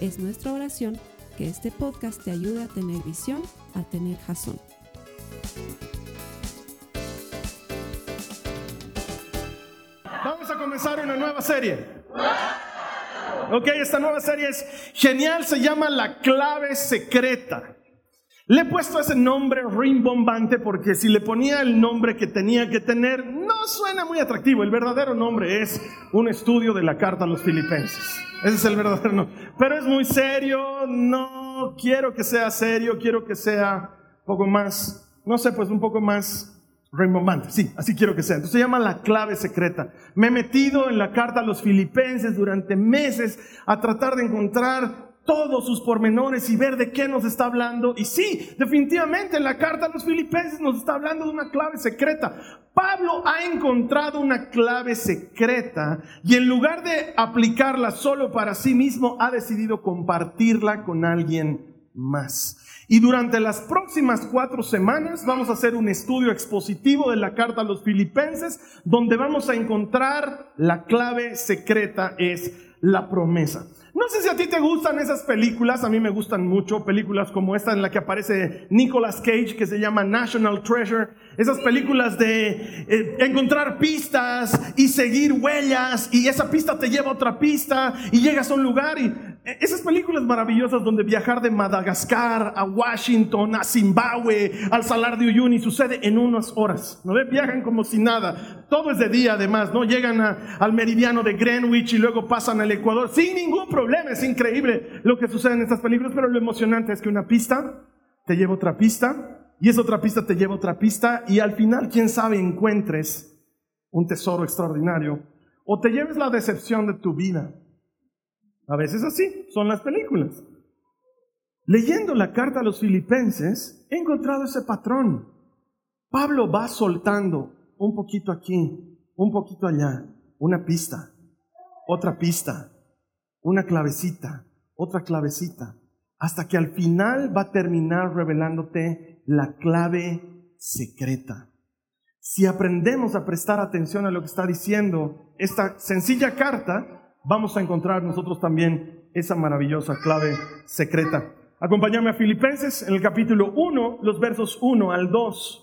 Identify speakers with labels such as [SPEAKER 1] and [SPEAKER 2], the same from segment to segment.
[SPEAKER 1] Es nuestra oración que este podcast te ayude a tener visión, a tener jazón.
[SPEAKER 2] Vamos a comenzar una nueva serie. Ok, esta nueva serie es genial, se llama La clave secreta. Le he puesto ese nombre rimbombante porque si le ponía el nombre que tenía que tener, no suena muy atractivo. El verdadero nombre es un estudio de la carta a los filipenses. Ese es el verdadero nombre. Pero es muy serio, no quiero que sea serio, quiero que sea un poco más, no sé, pues un poco más rimbombante. Sí, así quiero que sea. Entonces se llama la clave secreta. Me he metido en la carta a los filipenses durante meses a tratar de encontrar todos sus pormenores y ver de qué nos está hablando. Y sí, definitivamente en la carta a los filipenses nos está hablando de una clave secreta. Pablo ha encontrado una clave secreta y en lugar de aplicarla solo para sí mismo, ha decidido compartirla con alguien más. Y durante las próximas cuatro semanas vamos a hacer un estudio expositivo de la carta a los filipenses, donde vamos a encontrar la clave secreta es la promesa. No sé si a ti te gustan esas películas, a mí me gustan mucho, películas como esta en la que aparece Nicolas Cage, que se llama National Treasure, esas películas de eh, encontrar pistas y seguir huellas y esa pista te lleva a otra pista y llegas a un lugar y esas películas maravillosas donde viajar de Madagascar a Washington, a Zimbabue, al Salar de Uyuni sucede en unas horas, ¿no? Viajan como si nada, todo es de día además, ¿no? Llegan al meridiano de Greenwich y luego pasan al Ecuador sin ningún problema es increíble lo que sucede en estas películas, pero lo emocionante es que una pista te lleva otra pista y esa otra pista te lleva otra pista y al final, quién sabe, encuentres un tesoro extraordinario o te lleves la decepción de tu vida. A veces así son las películas. Leyendo la carta a los filipenses, he encontrado ese patrón. Pablo va soltando un poquito aquí, un poquito allá, una pista, otra pista, una clavecita, otra clavecita, hasta que al final va a terminar revelándote la clave secreta. Si aprendemos a prestar atención a lo que está diciendo esta sencilla carta, vamos a encontrar nosotros también esa maravillosa clave secreta. Acompáñame a Filipenses en el capítulo 1, los versos 1 al 2.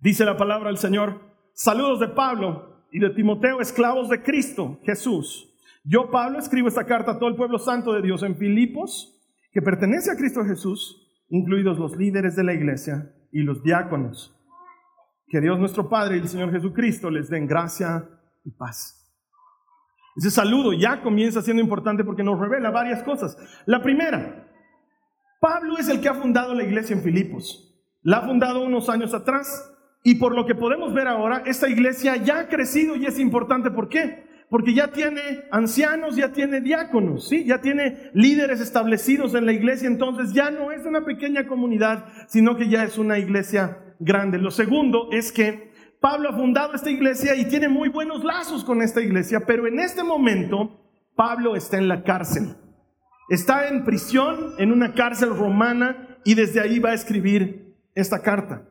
[SPEAKER 2] Dice la palabra del Señor, saludos de Pablo y de Timoteo, esclavos de Cristo Jesús yo, Pablo, escribo esta carta a todo el pueblo santo de Dios en Filipos, que pertenece a Cristo Jesús, incluidos los líderes de la iglesia y los diáconos. Que Dios nuestro Padre y el Señor Jesucristo les den gracia y paz. Ese saludo ya comienza siendo importante porque nos revela varias cosas. La primera, Pablo es el que ha fundado la iglesia en Filipos. La ha fundado unos años atrás y por lo que podemos ver ahora, esta iglesia ya ha crecido y es importante. ¿Por qué? porque ya tiene ancianos, ya tiene diáconos, ¿sí? ya tiene líderes establecidos en la iglesia, entonces ya no es una pequeña comunidad, sino que ya es una iglesia grande. Lo segundo es que Pablo ha fundado esta iglesia y tiene muy buenos lazos con esta iglesia, pero en este momento Pablo está en la cárcel. Está en prisión, en una cárcel romana, y desde ahí va a escribir esta carta.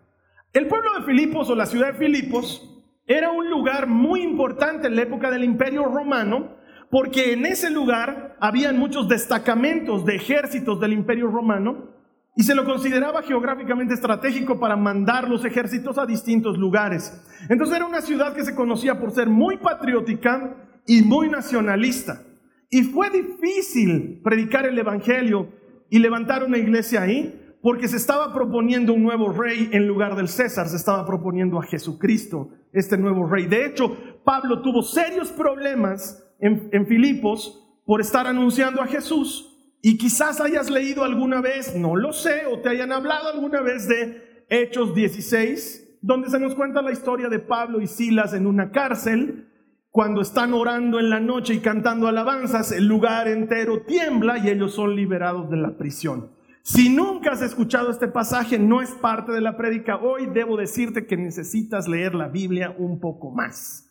[SPEAKER 2] El pueblo de Filipos o la ciudad de Filipos era un lugar muy importante en la época del Imperio Romano, porque en ese lugar habían muchos destacamentos de ejércitos del Imperio Romano y se lo consideraba geográficamente estratégico para mandar los ejércitos a distintos lugares. Entonces era una ciudad que se conocía por ser muy patriótica y muy nacionalista. Y fue difícil predicar el Evangelio y levantar una iglesia ahí, porque se estaba proponiendo un nuevo rey en lugar del César, se estaba proponiendo a Jesucristo, este nuevo rey. De hecho, Pablo tuvo serios problemas en, Filipos por estar anunciando a Jesús. Y quizás hayas leído alguna vez, no lo sé, o te hayan hablado alguna vez de Hechos 16, donde se nos cuenta la historia de Pablo y Silas en una cárcel Cuando están orando en la noche y cantando alabanzas, el lugar entero tiembla y ellos son liberados de la prisión. Si nunca has escuchado este pasaje, no es parte de la prédica hoy, debo decirte que necesitas leer la Biblia un poco más.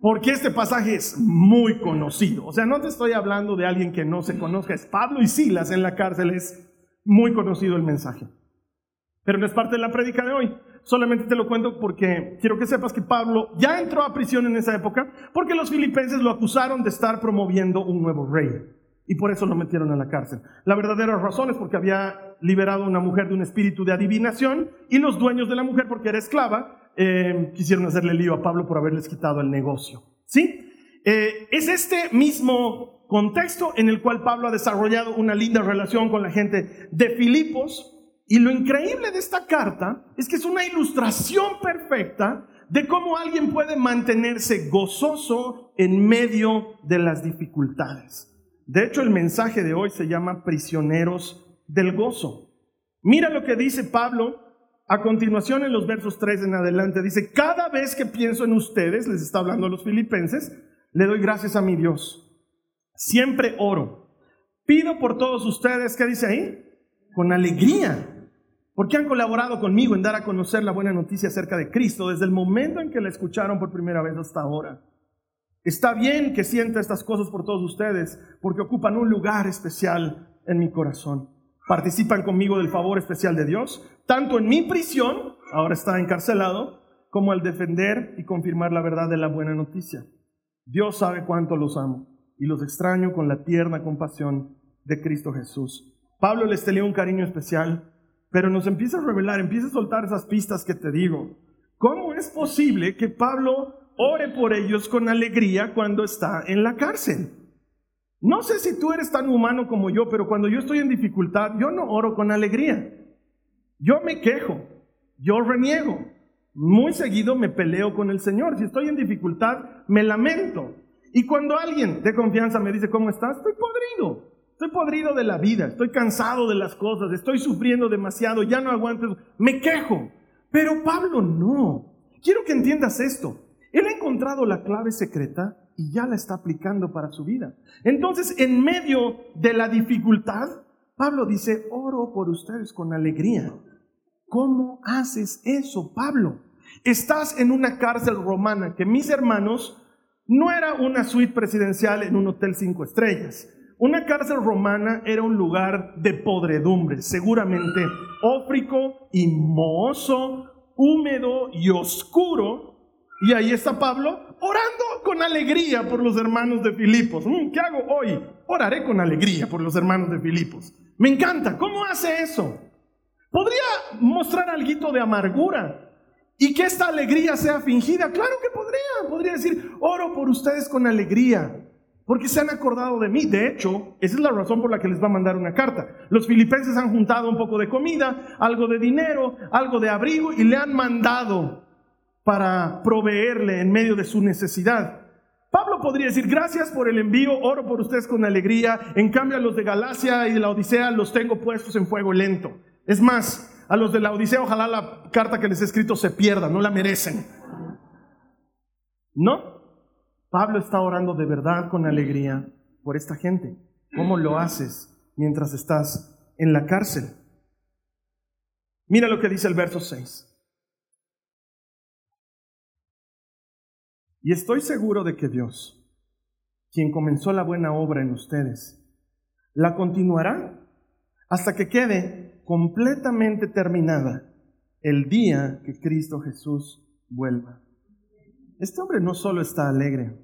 [SPEAKER 2] Porque este pasaje es muy conocido. O sea, no te estoy hablando de alguien que no se conozca, es Pablo y Silas en la cárcel, es muy conocido el mensaje. Pero no es parte de la prédica de hoy. Solamente te lo cuento porque quiero que sepas que Pablo ya entró a prisión en esa época porque los filipenses lo acusaron de estar promoviendo un nuevo rey. Y por eso lo metieron a la cárcel. La verdadera razón es porque había liberado a una mujer de un espíritu de adivinación y los dueños de la mujer, porque era esclava, eh, quisieron hacerle lío a Pablo por haberles quitado el negocio. ¿Sí? Eh, es este mismo contexto en el cual Pablo ha desarrollado una linda relación con la gente de Filipos y lo increíble de esta carta es que es una ilustración perfecta de cómo alguien puede mantenerse gozoso en medio de las dificultades. De hecho, el mensaje de hoy se llama prisioneros del gozo. Mira lo que dice Pablo a continuación en los versos 3 en adelante. Dice, cada vez que pienso en ustedes, les está hablando a los filipenses, le doy gracias a mi Dios. Siempre oro. Pido por todos ustedes, ¿qué dice ahí? Con alegría porque han colaborado conmigo en dar a conocer la buena noticia acerca de Cristo desde el momento en que la escucharon por primera vez hasta ahora. Está bien que sienta estas cosas por todos ustedes, porque ocupan un lugar especial en mi corazón. Participan conmigo del favor especial de Dios, tanto en mi prisión, ahora está encarcelado, como al defender y confirmar la verdad de la buena noticia. Dios sabe cuánto los amo y los extraño con la tierna compasión de Cristo Jesús. Pablo les tenía un cariño especial pero nos empieza a revelar, empieza a soltar esas pistas que te digo. ¿Cómo es posible que Pablo ore por ellos con alegría cuando está en la cárcel? No sé si tú eres tan humano como yo, pero cuando yo estoy en dificultad, yo no oro con alegría. Yo me quejo, yo reniego. Muy seguido me peleo con el Señor. Si estoy en dificultad, me lamento. Y cuando alguien de confianza me dice, ¿cómo estás? Estoy podrido. Estoy podrido de la vida, estoy cansado de las cosas, estoy sufriendo demasiado, ya no aguanto, me quejo. Pero Pablo no. Quiero que entiendas esto. Él ha encontrado la clave secreta y ya la está aplicando para su vida. Entonces, en medio de la dificultad, Pablo dice, oro por ustedes con alegría. ¿Cómo haces eso, Pablo? Estás en una cárcel romana que mis hermanos no era una suite presidencial en un hotel cinco estrellas. Una cárcel romana era un lugar de podredumbre, seguramente ófrico y mohoso, húmedo y oscuro. Y ahí está Pablo orando con alegría por los hermanos de Filipos. Mm, ¿Qué hago hoy? Oraré con alegría por los hermanos de Filipos. Me encanta. ¿Cómo hace eso? Podría mostrar algo de amargura y que esta alegría sea fingida. Claro que podría. Podría decir, oro por ustedes con alegría porque se han acordado de mí. De hecho, esa es la razón por la que les va a mandar una carta. Los filipenses han juntado un poco de comida, algo de dinero, algo de abrigo y le han mandado para proveerle en medio de su necesidad. Pablo podría decir, gracias por el envío, oro por ustedes con alegría, en cambio a los de Galacia y de la Odisea los tengo puestos en fuego lento. Es más, a los de la Odisea ojalá la carta que les he escrito se pierda, no la merecen. ¿No? Pablo está orando de verdad con alegría por esta gente. ¿Cómo lo haces mientras estás en la cárcel? Mira lo que dice el verso 6. Y estoy seguro de que Dios, quien comenzó la buena obra en ustedes, la continuará hasta que quede completamente terminada el día que Cristo Jesús vuelva. Este hombre no solo está alegre,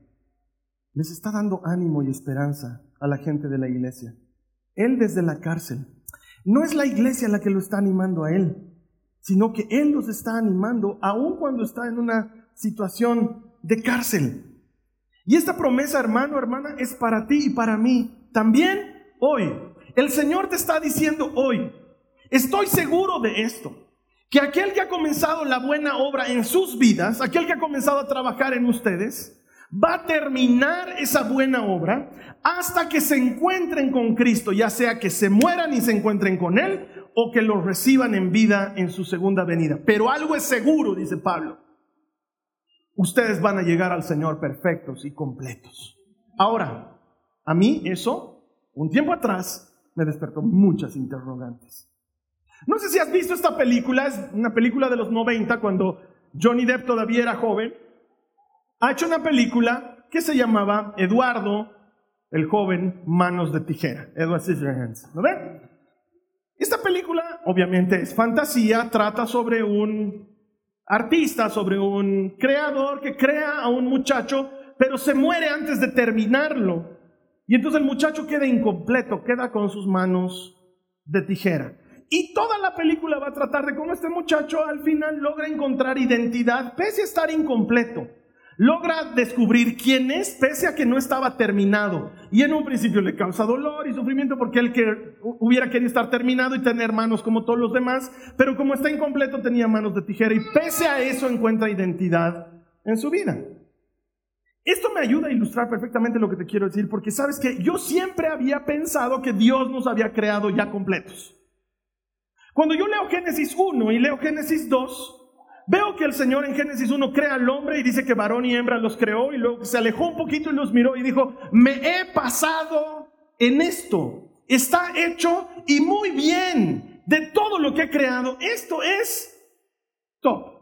[SPEAKER 2] les está dando ánimo y esperanza a la gente de la iglesia. Él desde la cárcel. No es la iglesia la que lo está animando a él, sino que él los está animando aun cuando está en una situación de cárcel. Y esta promesa, hermano, hermana, es para ti y para mí también hoy. El Señor te está diciendo hoy, estoy seguro de esto que aquel que ha comenzado la buena obra en sus vidas, aquel que ha comenzado a trabajar en ustedes, va a terminar esa buena obra hasta que se encuentren con Cristo, ya sea que se mueran y se encuentren con Él o que lo reciban en vida en su segunda venida. Pero algo es seguro, dice Pablo. Ustedes van a llegar al Señor perfectos y completos. Ahora, a mí eso, un tiempo atrás, me despertó muchas interrogantes. No sé si has visto esta película, es una película de los 90 cuando Johnny Depp todavía era joven. Ha hecho una película que se llamaba Eduardo, el joven Manos de Tijera. Edward Scissorhands. ¿Lo ven? Esta película obviamente es fantasía, trata sobre un artista, sobre un creador que crea a un muchacho, pero se muere antes de terminarlo. Y entonces el muchacho queda incompleto, queda con sus manos de tijera. Y toda la película va a tratar de cómo este muchacho al final logra encontrar identidad pese a estar incompleto. Logra descubrir quién es pese a que no estaba terminado. Y en un principio le causa dolor y sufrimiento porque él que hubiera querido estar terminado y tener manos como todos los demás, pero como está incompleto tenía manos de tijera y pese a eso encuentra identidad en su vida. Esto me ayuda a ilustrar perfectamente lo que te quiero decir porque sabes que yo siempre había pensado que Dios nos había creado ya completos. Cuando yo leo Génesis 1 y leo Génesis 2, veo que el Señor en Génesis 1 crea al hombre y dice que varón y hembra los creó y luego se alejó un poquito y los miró y dijo, me he pasado en esto. Está hecho y muy bien de todo lo que he creado. Esto es top.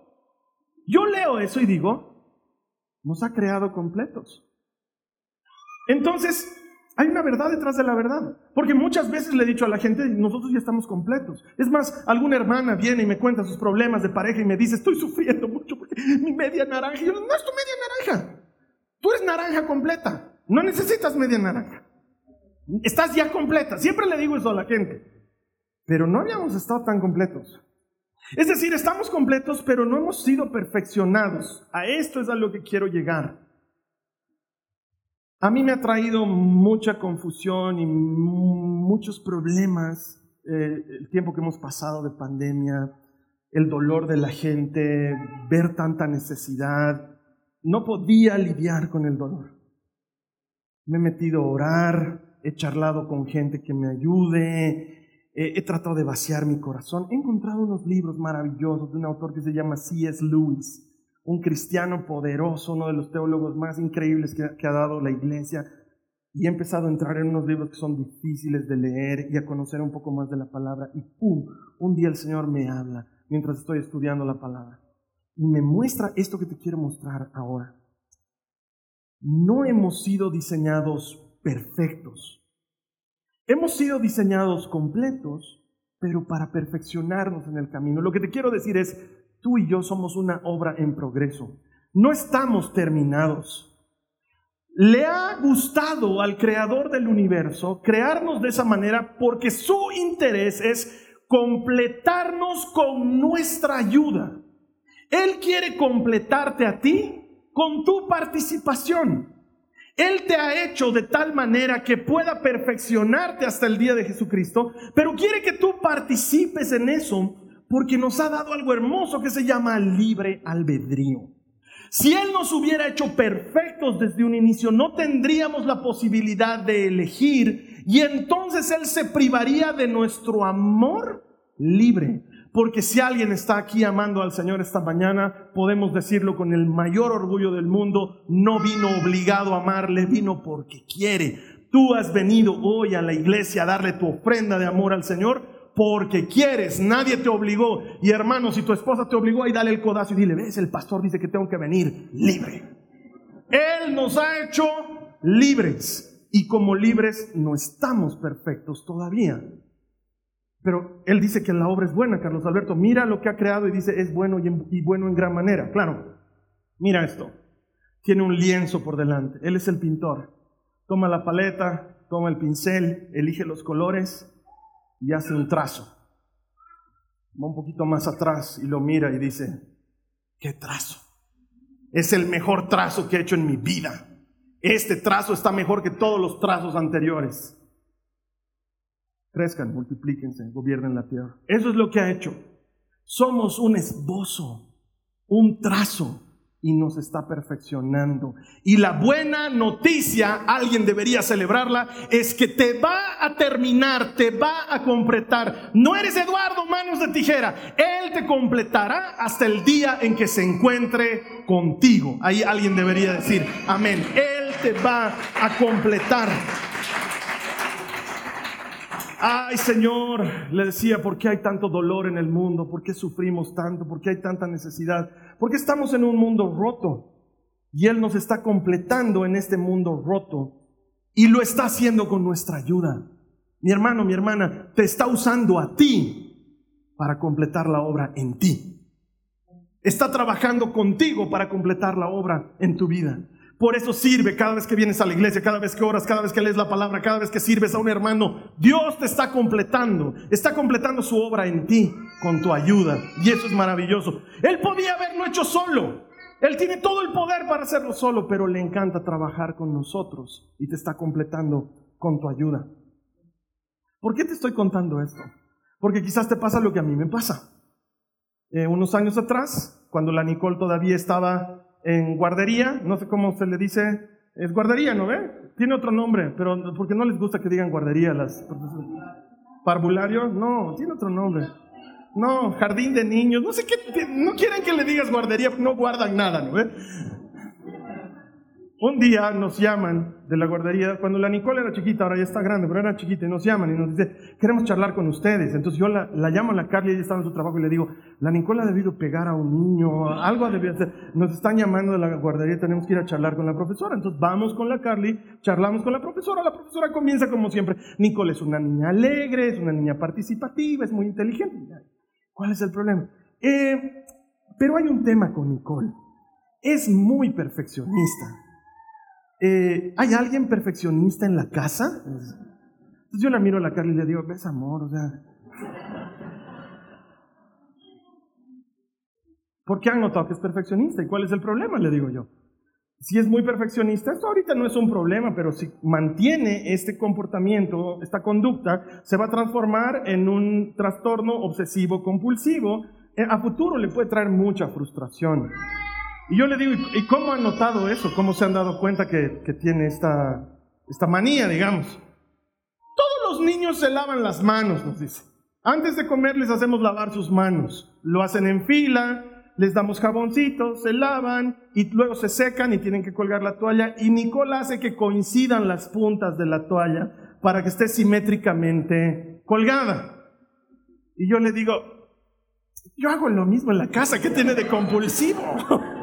[SPEAKER 2] Yo leo eso y digo, nos ha creado completos. Entonces, hay una verdad detrás de la verdad. Porque muchas veces le he dicho a la gente, nosotros ya estamos completos. Es más, alguna hermana viene y me cuenta sus problemas de pareja y me dice, estoy sufriendo mucho porque mi media naranja. Y yo, no es tu media naranja. Tú eres naranja completa. No necesitas media naranja. Estás ya completa. Siempre le digo eso a la gente. Pero no habíamos estado tan completos. Es decir, estamos completos, pero no hemos sido perfeccionados. A esto es a lo que quiero llegar. A mí me ha traído mucha confusión y muchos problemas eh, el tiempo que hemos pasado de pandemia, el dolor de la gente, ver tanta necesidad. No podía lidiar con el dolor. Me he metido a orar, he charlado con gente que me ayude, he tratado de vaciar mi corazón. He encontrado unos libros maravillosos de un autor que se llama C.S. Lewis un cristiano poderoso, uno de los teólogos más increíbles que, ha dado la iglesia, y he empezado a entrar en unos libros que son difíciles de leer y a conocer un poco más de la palabra, y ¡pum! Un día el Señor me habla mientras estoy estudiando la palabra, y me muestra esto que te quiero mostrar ahora. No hemos sido diseñados perfectos. Hemos sido diseñados completos, pero para perfeccionarnos en el camino. Lo que te quiero decir es, Tú y yo somos una obra en progreso. No estamos terminados. Le ha gustado al creador del universo crearnos de esa manera porque su interés es completarnos con nuestra ayuda. Él quiere completarte a ti con tu participación. Él te ha hecho de tal manera que pueda perfeccionarte hasta el día de Jesucristo, pero quiere que tú participes en eso porque nos ha dado algo hermoso que se llama libre albedrío. Si Él nos hubiera hecho perfectos desde un inicio, no tendríamos la posibilidad de elegir y entonces Él se privaría de nuestro amor libre. Porque si alguien está aquí amando al Señor esta mañana, podemos decirlo con el mayor orgullo del mundo, no vino obligado a amarle, vino porque quiere. Tú has venido hoy a la iglesia a darle tu ofrenda de amor al Señor porque quieres, nadie te obligó. Y hermano, si tu esposa te obligó, ahí dale el codazo y dile, ves, el pastor dice que tengo que venir libre. Él nos ha hecho libres. Y como libres no estamos perfectos todavía. Pero él dice que la obra es buena, Carlos Alberto. Mira lo que ha creado y dice es bueno y, y bueno en gran manera. Claro, mira esto. Tiene un lienzo por delante. Él es el pintor. Toma la paleta, toma el pincel, elige los colores y hace un trazo. Va un poquito más atrás y lo mira y dice, ¿qué trazo? Es el mejor trazo que he hecho en mi vida. Este trazo está mejor que todos los trazos anteriores. Crezcan, multiplíquense, gobiernen la tierra. Eso es lo que ha hecho. Somos un esbozo, un trazo y nos está perfeccionando. Y la buena noticia, alguien debería celebrarla, es que te va a terminar, te va a completar. No eres Eduardo manos de tijera, Él te completará hasta el día en que se encuentre contigo. Ahí alguien debería decir, amén. Él te va a completar. Ay Señor, le decía, ¿por qué hay tanto dolor en el mundo? ¿Por qué sufrimos tanto? ¿Por qué hay tanta necesidad? Porque estamos en un mundo roto y Él nos está completando en este mundo roto y lo está haciendo con nuestra ayuda. Mi hermano, mi hermana, te está usando a ti para completar la obra en ti. Está trabajando contigo para completar la obra en tu vida. Por eso sirve cada vez que vienes a la iglesia, cada vez que oras, cada vez que lees la palabra, cada vez que sirves a un hermano. Dios te está completando, está completando su obra en ti con tu ayuda. Y eso es maravilloso. Él podía haberlo hecho solo. Él tiene todo el poder para hacerlo solo, pero le encanta trabajar con nosotros y te está completando con tu ayuda. ¿Por qué te estoy contando esto? Porque quizás te pasa lo que a mí me pasa. Eh, unos años atrás, cuando la Nicole todavía estaba en guardería, no sé cómo se le dice, es guardería, ¿no ve? Tiene otro nombre, pero porque no les gusta que digan guardería las parvulario, no, tiene otro nombre. No, jardín de niños, no sé qué, no quieren que le digas guardería, no guardan nada, ¿no ve? Un día nos llaman de la guardería, cuando la Nicole era chiquita, ahora ya está grande, pero era chiquita, y nos llaman y nos dice, queremos charlar con ustedes. Entonces yo la, llamo a la Carly, ella estaba en su trabajo y le digo, la Nicole ha debido pegar a un niño, algo ha debido hacer. Nos están llamando de la guardería, tenemos que ir a charlar con la profesora. Entonces vamos con la Carly, charlamos con la profesora, la profesora comienza como siempre, Nicole es una niña alegre, es una niña participativa, es muy inteligente. ¿Cuál es el problema? Eh, pero hay un tema con Nicole, es muy perfeccionista. Eh, ¿hay alguien perfeccionista en la casa? Entonces yo la miro a la Carly y le digo, ves amor, o sea... ¿Por qué han notado que es perfeccionista? ¿Y cuál es el problema? Le digo yo. Si es muy perfeccionista, esto ahorita no es un problema, pero si mantiene este comportamiento, esta conducta, se va a transformar en un trastorno obsesivo compulsivo. Eh, a futuro le puede traer mucha frustración. Y yo le digo, ¿y cómo han notado eso? ¿Cómo se han dado cuenta que, tiene esta, esta manía, digamos? Todos los niños se lavan las manos, nos dice. Antes de comer les hacemos lavar sus manos. Lo hacen en fila, les damos jaboncitos, se lavan y luego se secan y tienen que colgar la toalla. Y Nicole hace que coincidan las puntas de la toalla para que esté simétricamente colgada. Y yo le digo, yo hago lo mismo en la casa, ¿qué tiene de compulsivo?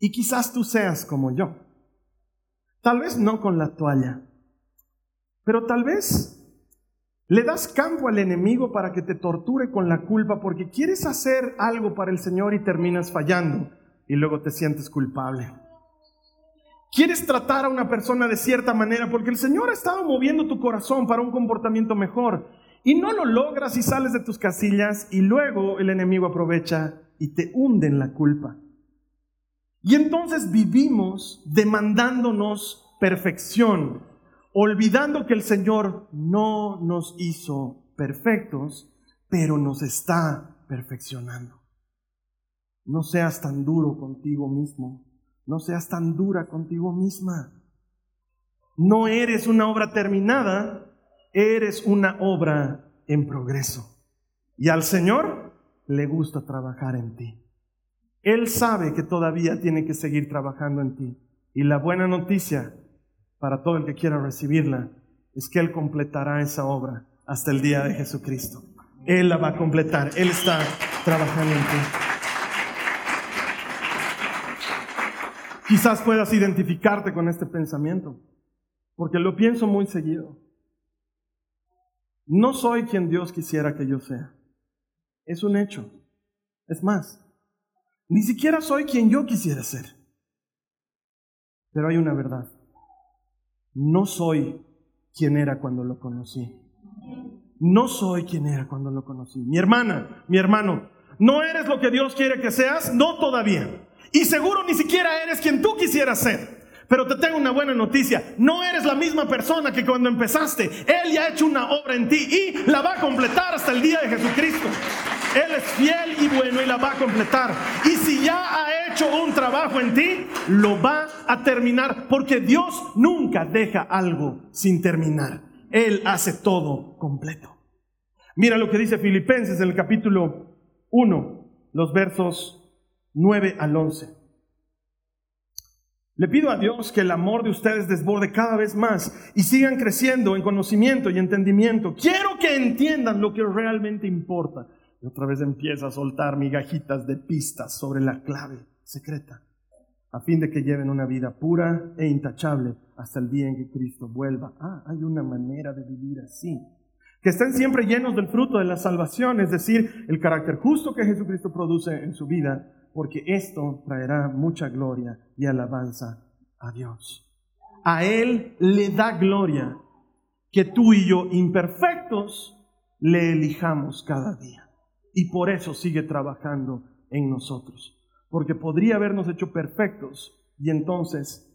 [SPEAKER 2] Y quizás tú seas como yo. Tal vez no con la toalla, pero tal vez le das campo al enemigo para que te torture con la culpa porque quieres hacer algo para el Señor y terminas fallando y luego te sientes culpable. Quieres tratar a una persona de cierta manera porque el Señor ha estado moviendo tu corazón para un comportamiento mejor y no lo logras y sales de tus casillas y luego el enemigo aprovecha y te hunde en la culpa. Y entonces vivimos demandándonos perfección, olvidando que el Señor no nos hizo perfectos, pero nos está perfeccionando. No seas tan duro contigo mismo, no seas tan dura contigo misma. No eres una obra terminada, eres una obra en progreso. Y al Señor le gusta trabajar en ti. Él sabe que todavía tiene que seguir trabajando en ti. Y la buena noticia para todo el que quiera recibirla es que Él completará esa obra hasta el día de Jesucristo. Él la va a completar. Él está trabajando en ti. Quizás puedas identificarte con este pensamiento, porque lo pienso muy seguido. No soy quien Dios quisiera que yo sea. Es un hecho. Es más, ni siquiera soy quien yo quisiera ser. Pero hay una verdad. No soy quien era cuando lo conocí. No soy quien era cuando lo conocí. Mi hermana, mi hermano, no eres lo que Dios quiere que seas, no todavía. Y seguro ni siquiera eres quien tú quisieras ser. Pero te tengo una buena noticia. No eres la misma persona que cuando empezaste. Él ya ha hecho una obra en ti y la va a completar hasta el día de Jesucristo. Él es fiel y bueno y la va a completar. Y si ya ha hecho un trabajo en ti, lo va a terminar, porque Dios nunca deja algo sin terminar. Él hace todo completo. Mira lo que dice Filipenses en el capítulo 1, los versos 9 al 11. Le pido a Dios que el amor de ustedes desborde cada vez más y sigan creciendo en conocimiento y entendimiento. Quiero que entiendan lo que realmente importa. Y otra vez empieza a soltar migajitas de pistas sobre la clave secreta, a fin de que lleven una vida pura e intachable hasta el día en que Cristo vuelva. Ah, hay una manera de vivir así. Que estén siempre llenos del fruto de la salvación, es decir, el carácter justo que Jesucristo produce en su vida porque esto traerá mucha gloria y alabanza a Dios. A Él le da gloria que tú y yo, imperfectos, le elijamos cada día. Y por eso sigue trabajando en nosotros. Porque podría habernos hecho perfectos y entonces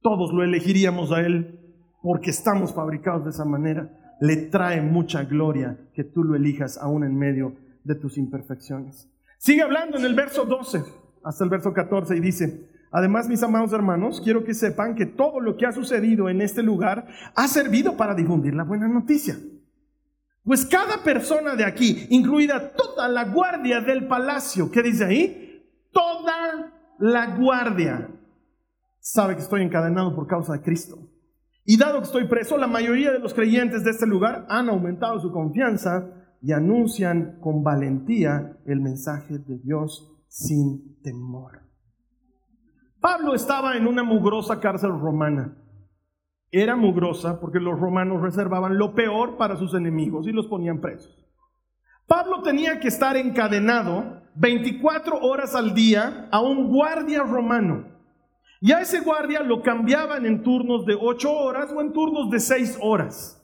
[SPEAKER 2] todos lo elegiríamos a Él porque estamos fabricados de esa manera. Le trae mucha gloria que tú lo elijas aún en medio de tus imperfecciones. Sigue hablando en el verso 12 hasta el verso 14 y dice, además mis amados hermanos, quiero que sepan que todo lo que ha sucedido en este lugar ha servido para difundir la buena noticia. Pues cada persona de aquí, incluida toda la guardia del palacio, ¿qué dice ahí? Toda la guardia sabe que estoy encadenado por causa de Cristo. Y dado que estoy preso, la mayoría de los creyentes de este lugar han aumentado su confianza y anuncian con valentía el mensaje de Dios sin temor. Pablo estaba en una mugrosa cárcel romana. Era mugrosa porque los romanos reservaban lo peor para sus enemigos y los ponían presos. Pablo tenía que estar encadenado 24 horas al día a un guardia romano. Y a ese guardia lo cambiaban en turnos de 8 horas o en turnos de 6 horas.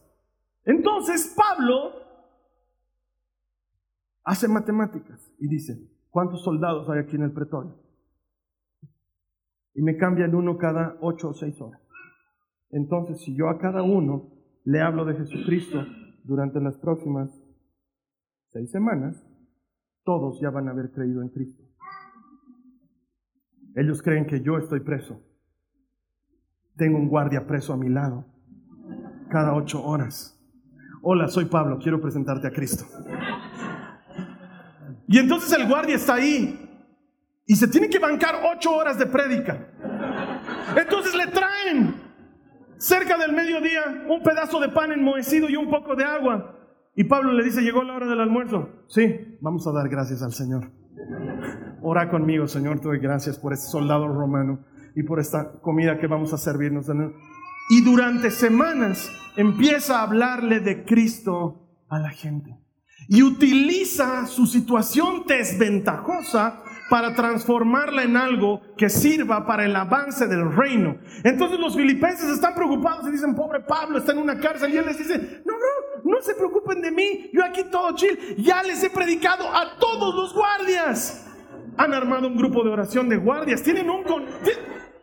[SPEAKER 2] Entonces Pablo hace matemáticas y dice, ¿cuántos soldados hay aquí en el pretorio? Y me cambian uno cada ocho o seis horas. Entonces, si yo a cada uno le hablo de Jesucristo durante las próximas seis semanas, todos ya van a haber creído en Cristo. Ellos creen que yo estoy preso. Tengo un guardia preso a mi lado cada ocho horas. Hola, soy Pablo, quiero presentarte a Cristo. Y entonces el guardia está ahí y se tiene que bancar ocho horas de prédica. Entonces le traen cerca del mediodía un pedazo de pan enmohecido y un poco de agua. Y Pablo le dice, llegó la hora del almuerzo. Sí, vamos a dar gracias al Señor. Ora conmigo, Señor, te doy gracias por este soldado romano y por esta comida que vamos a servirnos. Y durante semanas empieza a hablarle de Cristo a la gente y utiliza su situación desventajosa para transformarla en algo que sirva para el avance del reino. Entonces los filipenses están preocupados y dicen, pobre Pablo está en una cárcel. Y él les dice, no, no, no se preocupen de mí, yo aquí todo chill, ya les he predicado a todos los guardias. Han armado un grupo de oración de guardias, tienen un...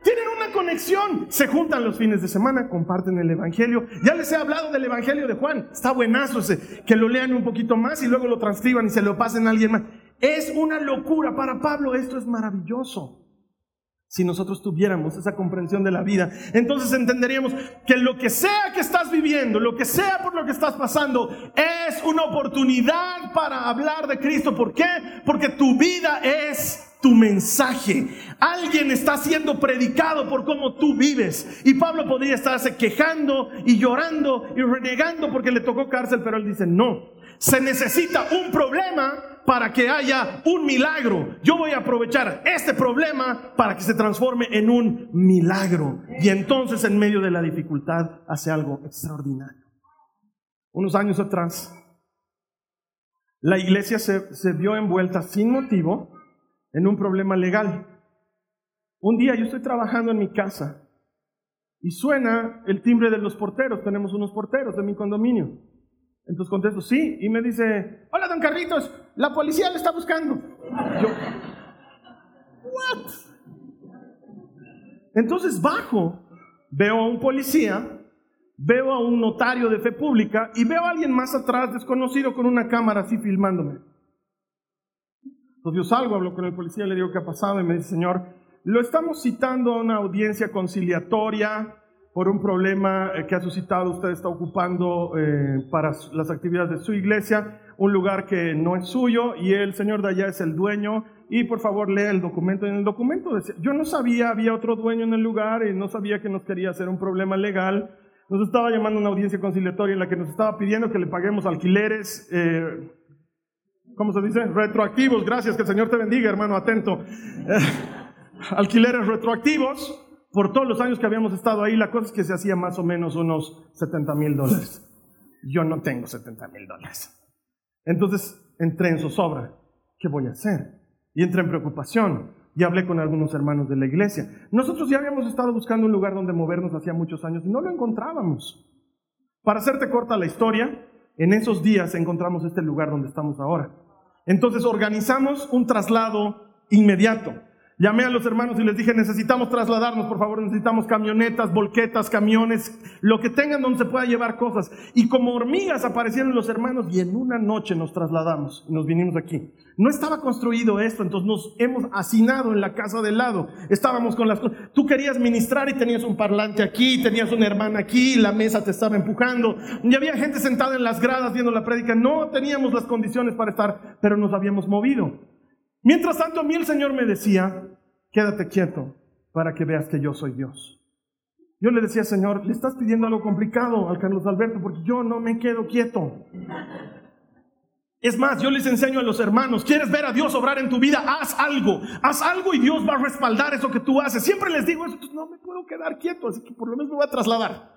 [SPEAKER 2] Tienen una conexión. Se juntan los fines de semana, comparten el Evangelio. Ya les he hablado del Evangelio de Juan. Está buenazo. Que lo lean un poquito más y luego lo transcriban y se lo pasen a alguien más. Es una locura. Para Pablo esto es maravilloso. Si nosotros tuviéramos esa comprensión de la vida, entonces entenderíamos que lo que sea que estás viviendo, lo que sea por lo que estás pasando, es una oportunidad para hablar de Cristo. ¿Por qué? Porque tu vida es tu mensaje. Alguien está siendo predicado por cómo tú vives. Y Pablo podría estarse quejando y llorando y renegando porque le tocó cárcel, pero él dice, no, se necesita un problema para que haya un milagro. Yo voy a aprovechar este problema para que se transforme en un milagro. Y entonces en medio de la dificultad hace algo extraordinario. Unos años atrás, la iglesia se, se vio envuelta sin motivo en un problema legal. Un día yo estoy trabajando en mi casa y suena el timbre de los porteros. Tenemos unos porteros de mi condominio. Entonces contesto, sí, y me dice, hola, don Carlitos, la policía le está buscando. Yo, ¿what? Entonces bajo, veo a un policía, veo a un notario de fe pública y veo a alguien más atrás desconocido con una cámara así filmándome. Entonces yo salgo, hablo con el policía, le digo qué ha pasado y me dice, señor, lo estamos citando a una audiencia conciliatoria por un problema eh, que ha suscitado, usted está ocupando eh, para las actividades de su iglesia un lugar que no es suyo y el señor de allá es el dueño y por favor lea el documento. En el documento yo no sabía, había otro dueño en el lugar y no sabía que nos quería hacer un problema legal. Nos estaba llamando a una audiencia conciliatoria en la que nos estaba pidiendo que le paguemos alquileres, eh, ¿cómo se dice? Retroactivos. Gracias, que el Señor te bendiga, hermano, atento. alquileres retroactivos por todos los años que habíamos estado ahí, la cosa es que se hacía más o menos unos 70 mil dólares. Yo no tengo 70 mil dólares. Entonces entré en zozobra. ¿Qué voy a hacer? Y entré en preocupación. Y hablé con algunos hermanos de la iglesia. Nosotros ya habíamos estado buscando un lugar donde movernos hacía muchos años y no lo encontrábamos. Para hacerte corta la historia, en esos días encontramos este lugar donde estamos ahora. Entonces organizamos un traslado inmediato. Llamé a los hermanos y les dije, necesitamos trasladarnos, por favor, necesitamos camionetas, volquetas, camiones, lo que tengan donde se pueda llevar cosas. Y como hormigas aparecieron los hermanos y en una noche nos trasladamos y nos vinimos aquí. No estaba construido esto, entonces nos hemos hacinado en la casa del lado. Estábamos con las cosas. Tú querías ministrar y tenías un parlante aquí, tenías una hermana aquí, la mesa te estaba empujando. Y había gente sentada en las gradas viendo la prédica. No teníamos las condiciones para estar, pero nos habíamos movido. Mientras tanto, a mí el Señor me decía, quédate quieto para que veas que yo soy Dios. Yo le decía, Señor, le estás pidiendo algo complicado al Carlos Alberto porque yo no me quedo quieto. Es más, yo les enseño a los hermanos, ¿quieres ver a Dios obrar en tu vida? Haz algo, haz algo y Dios va a respaldar eso que tú haces. Siempre les digo eso, no me puedo quedar quieto, así que por lo menos me voy a trasladar.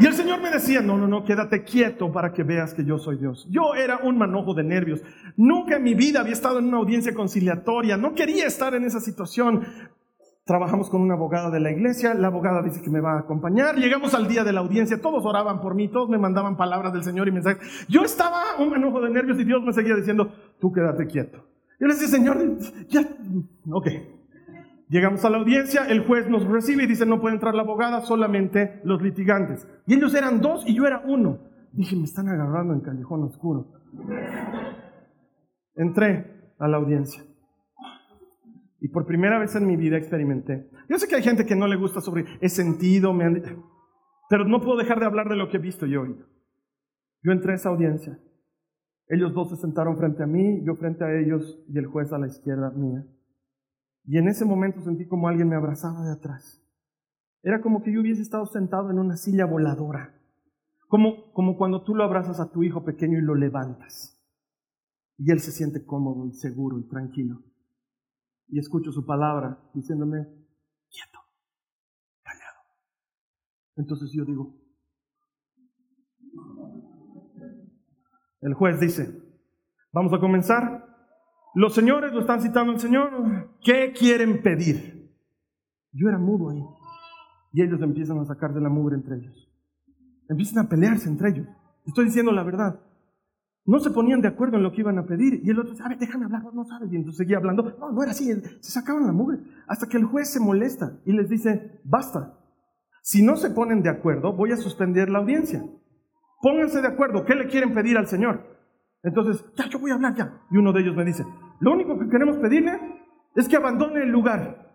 [SPEAKER 2] Y el Señor me decía, no, no, no, quédate quieto para que veas que yo soy Dios. Yo era un manojo de nervios. Nunca en mi vida había estado en una audiencia conciliatoria. No quería estar en esa situación. Trabajamos con una abogada de la iglesia, la abogada dice que me va a acompañar, llegamos al día de la audiencia, todos oraban por mí, todos me mandaban palabras del Señor y mensajes. Yo estaba un manojo de nervios y Dios me seguía diciendo, tú quédate quieto. Yo le decía, Señor, ya, ok, Llegamos a la audiencia, el juez nos recibe y dice no puede entrar la abogada, solamente los litigantes. Y ellos eran dos y yo era uno. Dije, me están agarrando en callejón oscuro. Entré a la audiencia. Y por primera vez en mi vida experimenté. Yo sé que hay gente que no le gusta sobre, he sentido, me han... pero no puedo dejar de hablar de lo que he visto y oído. Yo entré a esa audiencia. Ellos dos se sentaron frente a mí, yo frente a ellos y el juez a la izquierda mía. Y en ese momento sentí como alguien me abrazaba de atrás. Era como que yo hubiese estado sentado en una silla voladora. Como, como cuando tú lo abrazas a tu hijo pequeño y lo levantas. Y él se siente cómodo y seguro y tranquilo. Y escucho su palabra diciéndome, quieto, callado. Entonces yo digo, el juez dice, vamos a comenzar. Los señores lo están citando al Señor. ¿Qué quieren pedir? Yo era mudo ahí. Y ellos empiezan a sacar de la mugre entre ellos. Empiezan a pelearse entre ellos. Estoy diciendo la verdad. No se ponían de acuerdo en lo que iban a pedir. Y el otro, sabe, déjame hablar, no sabes. Y entonces seguía hablando. No, no era así. Se sacaban la mugre. Hasta que el juez se molesta y les dice, basta. Si no se ponen de acuerdo, voy a suspender la audiencia. Pónganse de acuerdo. ¿Qué le quieren pedir al Señor? Entonces, ya, yo voy a hablar ya. Y uno de ellos me dice, lo único que queremos pedirle es que abandone el lugar.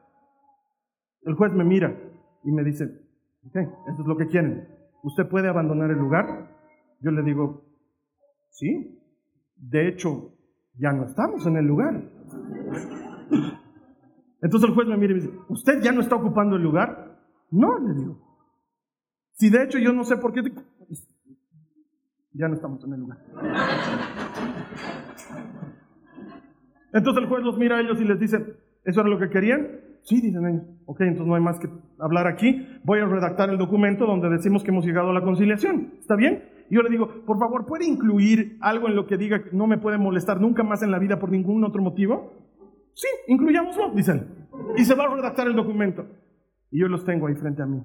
[SPEAKER 2] El juez me mira y me dice, ok, eso es lo que quieren. ¿Usted puede abandonar el lugar? Yo le digo, sí. De hecho, ya no estamos en el lugar. Entonces el juez me mira y me dice, ¿usted ya no está ocupando el lugar? No, le digo. Si de hecho yo no sé por qué, ya no estamos en el lugar. Entonces el juez los mira a ellos y les dice, ¿eso era lo que querían? Sí, dicen ellos. Ok, entonces no hay más que hablar aquí. Voy a redactar el documento donde decimos que hemos llegado a la conciliación. ¿Está bien? Y yo le digo, por favor, ¿puede incluir algo en lo que diga que no me puede molestar nunca más en la vida por ningún otro motivo? Sí, incluyámoslo, dicen. Y se va a redactar el documento. Y yo los tengo ahí frente a mí.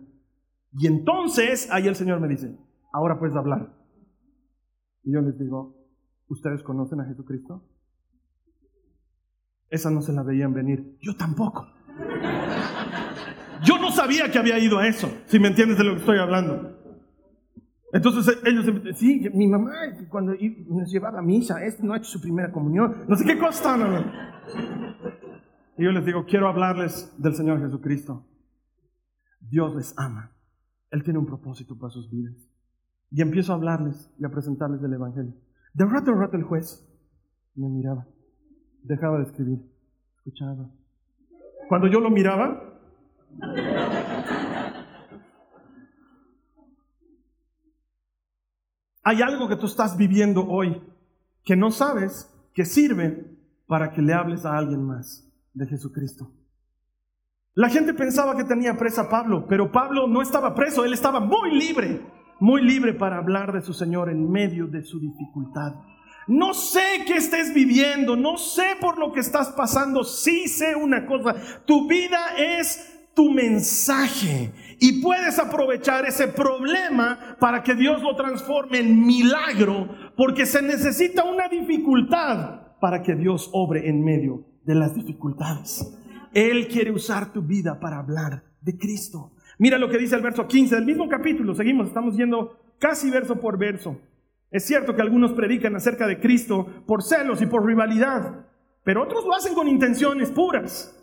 [SPEAKER 2] Y entonces, ahí el Señor me dice, ahora puedes hablar. Y yo les digo, ¿ustedes conocen a Jesucristo? Esa no se la veían venir. Yo tampoco. Yo no sabía que había ido a eso, si me entiendes de lo que estoy hablando. Entonces eh, ellos sí, mi mamá cuando nos llevaba a misa, este no ha hecho su primera comunión, no sé qué cosa Y yo les digo, quiero hablarles del Señor Jesucristo. Dios les ama. Él tiene un propósito para sus vidas. Y empiezo a hablarles y a presentarles del Evangelio. De rato en rato el juez me miraba, dejaba de escribir, escuchaba. Cuando yo lo miraba, hay algo que tú estás viviendo hoy que no sabes que sirve para que le hables a alguien más de Jesucristo. La gente pensaba que tenía presa a Pablo, pero Pablo no estaba preso, él estaba muy libre, muy libre para hablar de su Señor en medio de su dificultad. No sé qué estés viviendo, no sé por lo que estás pasando, sí sé una cosa, tu vida es tu mensaje y puedes aprovechar ese problema para que Dios lo transforme en milagro, porque se necesita una dificultad para que Dios obre en medio de las dificultades. Él quiere usar tu vida para hablar de Cristo. Mira lo que dice el verso 15 del mismo capítulo. Seguimos, estamos yendo casi verso por verso. Es cierto que algunos predican acerca de Cristo por celos y por rivalidad, pero otros lo hacen con intenciones puras.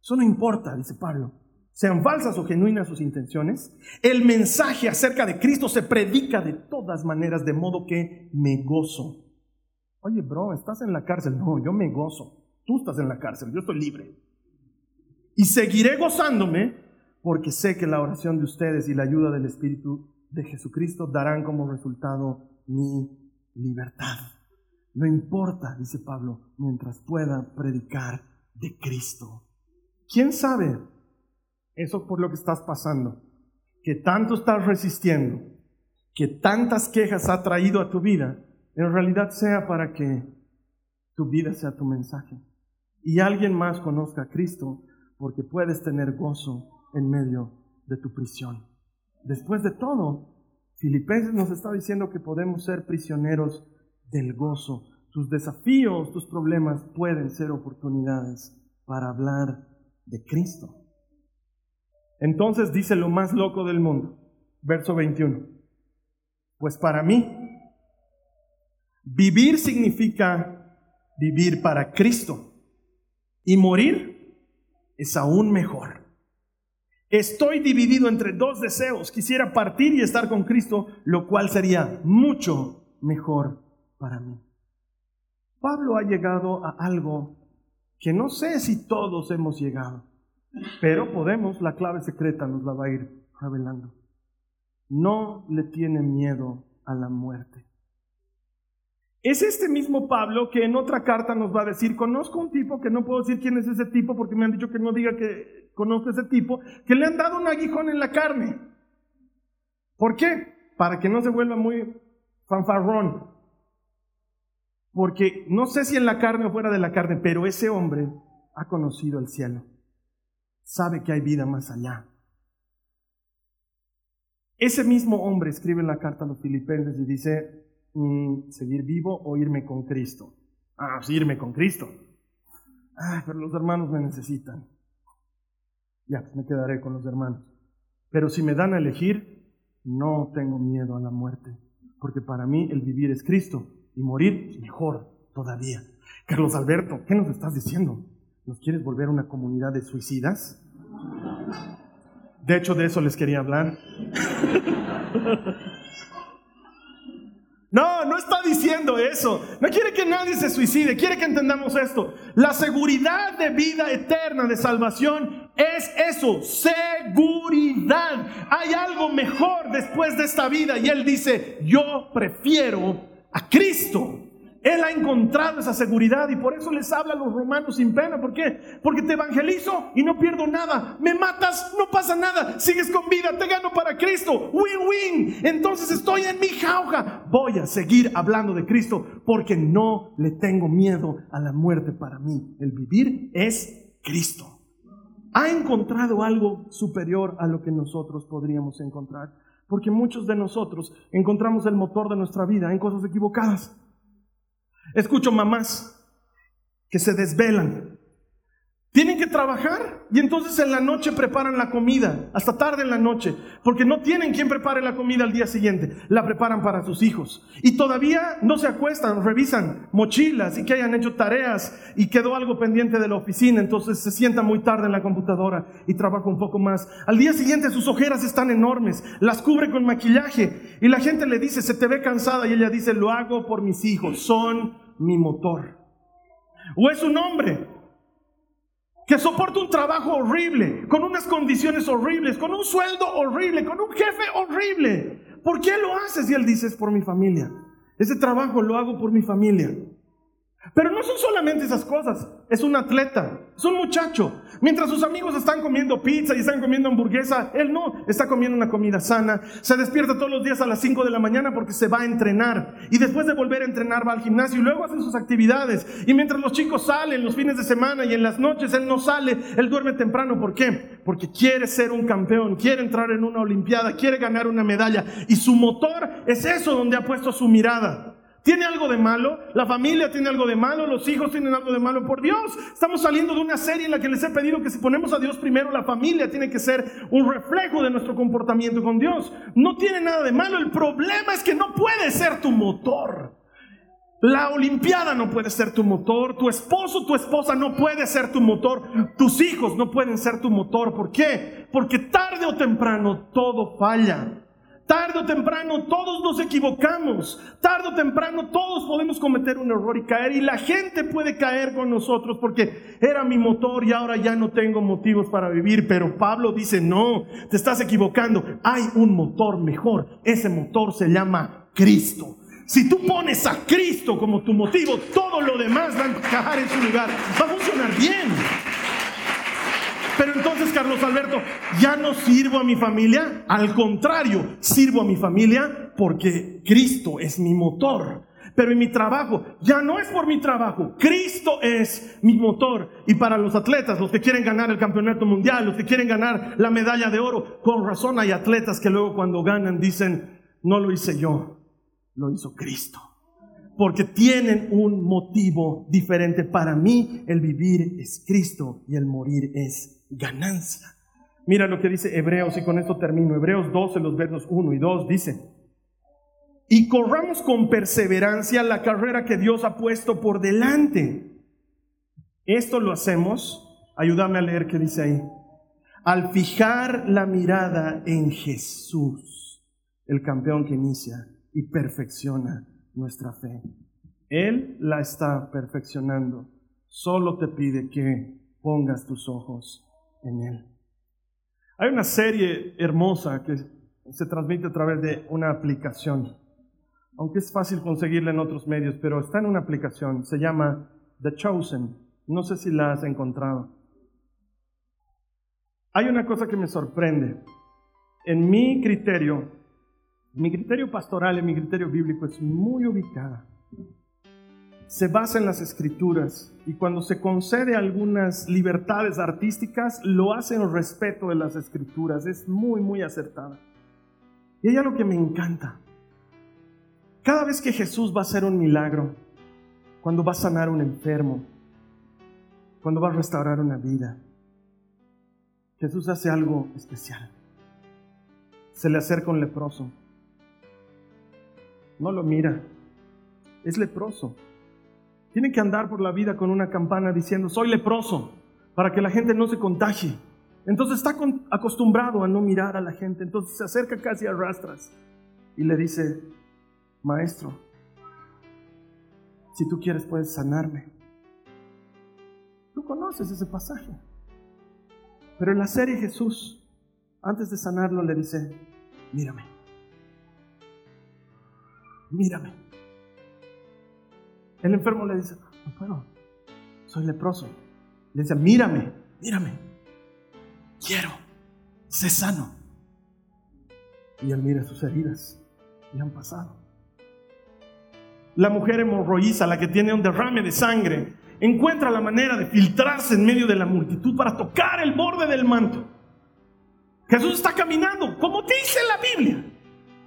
[SPEAKER 2] Eso no importa, dice Pablo. Sean falsas o genuinas sus intenciones, el mensaje acerca de Cristo se predica de todas maneras, de modo que me gozo. Oye, bro, estás en la cárcel. No, yo me gozo. Tú estás en la cárcel, yo estoy libre. Y seguiré gozándome porque sé que la oración de ustedes y la ayuda del Espíritu de Jesucristo darán como resultado mi libertad. No importa, dice Pablo, mientras pueda predicar de Cristo. ¿Quién sabe eso por lo que estás pasando? Que tanto estás resistiendo, que tantas quejas ha traído a tu vida, en realidad sea para que tu vida sea tu mensaje y alguien más conozca a Cristo porque puedes tener gozo en medio de tu prisión. Después de todo, Filipenses nos está diciendo que podemos ser prisioneros del gozo. Tus desafíos, tus problemas pueden ser oportunidades para hablar de Cristo. Entonces dice lo más loco del mundo, verso 21. Pues para mí, vivir significa vivir para Cristo y morir es aún mejor. Estoy dividido entre dos deseos. Quisiera partir y estar con Cristo, lo cual sería mucho mejor para mí. Pablo ha llegado a algo que no sé si todos hemos llegado, pero podemos, la clave secreta nos la va a ir revelando. No le tiene miedo a la muerte. Es este mismo Pablo que en otra carta nos va a decir, conozco un tipo que no puedo decir quién es ese tipo porque me han dicho que no diga que conozco ese tipo, que le han dado un aguijón en la carne. ¿Por qué? Para que no se vuelva muy fanfarrón. Porque no sé si en la carne o fuera de la carne, pero ese hombre ha conocido el cielo. Sabe que hay vida más allá. Ese mismo hombre escribe en la carta a los filipenses y dice, Mm, seguir vivo o irme con Cristo. Ah, sí, irme con Cristo. Ah, pero los hermanos me necesitan. Ya, pues me quedaré con los hermanos. Pero si me dan a elegir, no tengo miedo a la muerte, porque para mí el vivir es Cristo y morir mejor todavía. Carlos Alberto, ¿qué nos estás diciendo? ¿Nos quieres volver una comunidad de suicidas? De hecho, de eso les quería hablar. No, no está diciendo eso. No quiere que nadie se suicide. Quiere que entendamos esto. La seguridad de vida eterna, de salvación, es eso, seguridad. Hay algo mejor después de esta vida. Y Él dice, yo prefiero a Cristo. Él ha encontrado esa seguridad y por eso les habla a los romanos sin pena. ¿Por qué? Porque te evangelizo y no pierdo nada. Me matas, no pasa nada. Sigues con vida, te gano para Cristo. Win-win. Entonces estoy en mi jauja. Voy a seguir hablando de Cristo porque no le tengo miedo a la muerte para mí. El vivir es Cristo. Ha encontrado algo superior a lo que nosotros podríamos encontrar. Porque muchos de nosotros encontramos el motor de nuestra vida en cosas equivocadas. Escucho mamás que se desvelan, Tienen que trabajar y entonces en la noche preparan la comida, hasta tarde en la noche, porque no tienen quien prepare la comida al día siguiente, la preparan para sus hijos. Y todavía no se acuestan, revisan mochilas y que hayan hecho tareas y quedó algo pendiente de la oficina, entonces se sientan muy tarde en la computadora y trabaja un poco más. Al día siguiente sus ojeras están enormes, las cubre con maquillaje y la gente le dice, se te ve cansada y ella dice, lo hago por mis hijos, son mi motor. O es un hombre que soporta un trabajo horrible, con unas condiciones horribles, con un sueldo horrible, con un jefe horrible. ¿Por qué lo haces? Y él dice, es por mi familia. Ese trabajo lo hago por mi familia. Pero no son solamente esas cosas, es un atleta, es un muchacho. Mientras sus amigos están comiendo pizza y están comiendo hamburguesa, él no, está comiendo una comida sana. Se despierta todos los días a las 5 de la mañana porque se va a entrenar. Y después de volver a entrenar va al gimnasio y luego hacen sus actividades. Y mientras los chicos salen los fines de semana y en las noches él no sale, él duerme temprano. ¿Por qué? Porque quiere ser un campeón, quiere entrar en una olimpiada, quiere ganar una medalla. Y su motor es eso donde ha puesto su mirada. ¿Tiene algo de malo? ¿La familia tiene algo de malo? ¿Los hijos tienen algo de malo? Por Dios, estamos saliendo de una serie en la que les he pedido que si ponemos a Dios primero, la familia tiene que ser un reflejo de nuestro comportamiento con Dios. No tiene nada de malo. El problema es que no puede ser tu motor. La Olimpiada no puede ser tu motor, tu esposo, tu esposa no puede ser tu motor, tus hijos no pueden ser tu motor. ¿Por qué? Porque tarde o temprano todo falla. Tarde o temprano todos nos equivocamos. Tarde o temprano todos podemos cometer un error y caer. Y la gente puede caer con nosotros porque era mi motor y ahora ya no tengo motivos para vivir. Pero Pablo dice, no, te estás equivocando. Hay un motor mejor. Ese motor se llama Cristo. Si tú pones a Cristo como tu motivo, todo lo demás va a encajar en su lugar. Va a funcionar bien. Pero entonces, Carlos Alberto, ya no sirvo a mi familia. Al contrario, sirvo a mi familia porque Cristo es mi motor. Pero en mi trabajo, ya no es por mi trabajo. Cristo es mi motor. Y para los atletas, los que quieren ganar el campeonato mundial, los que quieren ganar la medalla de oro, con razón hay atletas que luego cuando ganan dicen, no lo hice yo, lo hizo Cristo porque tienen un motivo diferente. Para mí el vivir es Cristo y el morir es ganancia. Mira lo que dice Hebreos y con esto termino. Hebreos 12, los versos 1 y 2 dice, y corramos con perseverancia la carrera que Dios ha puesto por delante. Esto lo hacemos, ayúdame a leer qué dice ahí, al fijar la mirada en Jesús, el campeón que inicia y perfecciona nuestra fe. Él la está perfeccionando. Solo te pide que pongas tus ojos en Él. Hay una serie hermosa que se transmite a través de una aplicación, aunque es fácil conseguirla en otros medios, pero está en una aplicación, se llama The Chosen. No sé si la has encontrado. Hay una cosa que me sorprende. En mi criterio, mi criterio pastoral y mi criterio bíblico es muy ubicada. Se basa en las escrituras y cuando se concede algunas libertades artísticas, lo hace en respeto de las escrituras. Es muy, muy acertada. Y ella lo que me encanta. Cada vez que Jesús va a hacer un milagro, cuando va a sanar un enfermo, cuando va a restaurar una vida, Jesús hace algo especial. Se le acerca un leproso no lo mira. Es leproso. Tiene que andar por la vida con una campana diciendo, soy leproso, para que la gente no se contagie. Entonces está acostumbrado a no mirar a la gente, entonces se acerca casi a rastras y le dice, maestro, si tú quieres puedes sanarme. Tú conoces ese pasaje. Pero en la serie Jesús, antes de sanarlo, le dice, mírame mírame. El enfermo le dice, no puedo, soy leproso. Le dice, mírame, mírame. Quiero, sé sano. Y él mira sus heridas y han pasado. La mujer hemorroísa, la que tiene un derrame de sangre, encuentra la manera de filtrarse en medio de la multitud para tocar el borde del manto. Jesús está caminando, como dice la Biblia,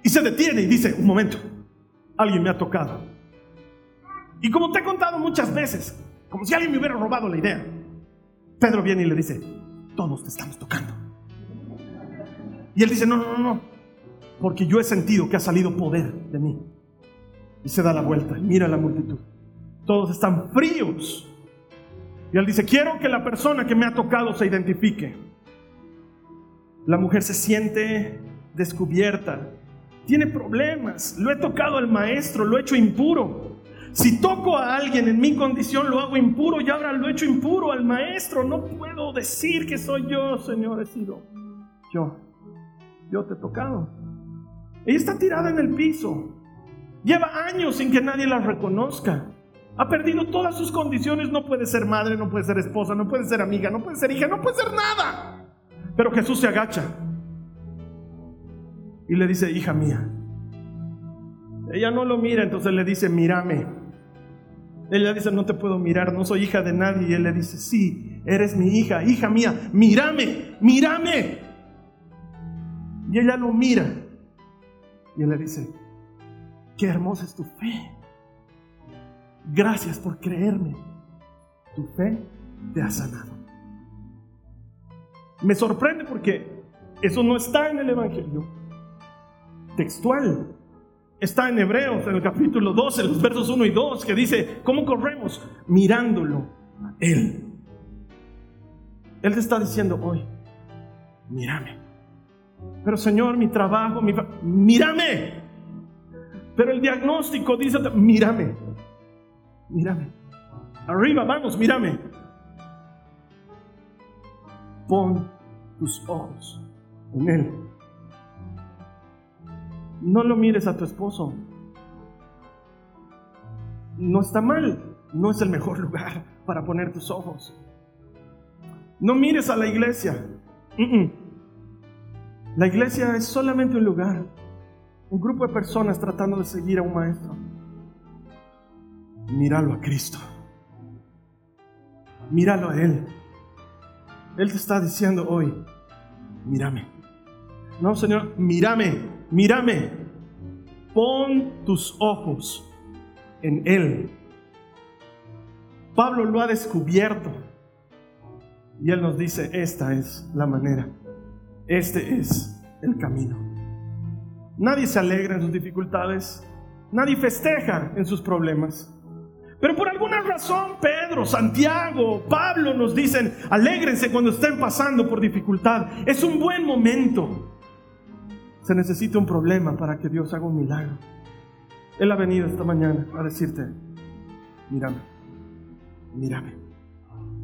[SPEAKER 2] y se detiene y dice, un momento, alguien me ha tocado. Y como te he contado muchas veces, como si alguien me hubiera robado la idea, Pedro viene y le dice, todos te estamos tocando. Y él dice, no, no, no, porque yo he sentido que ha salido poder de mí. Y se da la vuelta, mira la multitud. Todos están fríos. Y él dice, quiero que la persona que me ha tocado se identifique. La mujer se siente descubierta, tiene problemas, lo he tocado al maestro, lo he hecho impuro. Si toco a alguien en mi condición, lo hago impuro y ahora lo he hecho impuro al maestro. No puedo decir que soy yo, Señor, he sido yo. Yo te he tocado. Ella está tirada en el piso. Lleva años sin que nadie la reconozca. Ha perdido todas sus condiciones. No puede ser madre, no puede ser esposa, no puede ser amiga, no puede ser hija, no puede ser nada. Pero Jesús se agacha y le dice, hija mía. Ella no lo mira, entonces le dice, mírame. Ella dice, no te puedo mirar, no soy hija de nadie. Y él le dice, sí, eres mi hija, hija mía, mírame, mírame. Y ella lo mira. Y él le dice, qué hermosa es tu fe. Gracias por creerme. Tu fe te ha sanado. Me sorprende porque eso no está en el Evangelio textual. Está en Hebreos, en el capítulo 12, los versos 1 y 2, que dice, ¿cómo corremos? Mirándolo a Él. Él te está diciendo hoy, mírame. Pero Señor, mi trabajo, mi... Mírame. Pero el diagnóstico dice, mírame. Mírame. Arriba, vamos, mírame pon tus ojos en Él. No lo mires a tu esposo. No está mal, no es el mejor lugar para poner tus ojos. No mires a la iglesia. La iglesia es solamente un lugar, un grupo de personas tratando de seguir a un maestro. Míralo a Cristo. Míralo a Él. Él te está diciendo hoy, mírame. No, Señor, mírame, mírame. Pon tus ojos en Él. Pablo lo ha descubierto. Y Él nos dice, esta es la manera. Este es el camino. Nadie se alegra en sus dificultades. Nadie festeja en sus problemas. Pero por alguna razón Pedro, Santiago, Pablo nos dicen, alégrense cuando estén pasando por dificultad. Es un buen momento. Se necesita un problema para que Dios haga un milagro. Él ha venido esta mañana a decirte, mírame, mírame.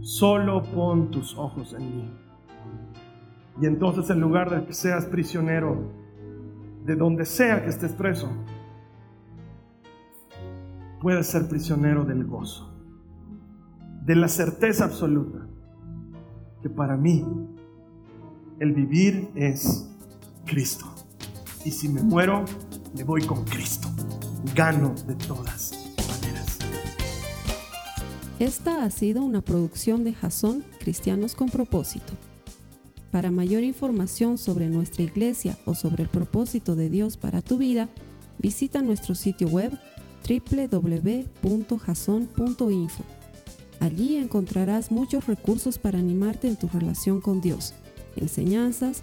[SPEAKER 2] Solo pon tus ojos en mí. Y entonces en lugar de que seas prisionero de donde sea que estés preso, puedes ser prisionero del gozo, de la certeza absoluta que para mí el vivir es Cristo. Y si me muero, me voy con Cristo. Gano de todas maneras.
[SPEAKER 1] Esta ha sido una producción de Jason Cristianos con propósito. Para mayor información sobre nuestra iglesia o sobre el propósito de Dios para tu vida, visita nuestro sitio web www.jason.info. Allí encontrarás muchos recursos para animarte en tu relación con Dios, enseñanzas,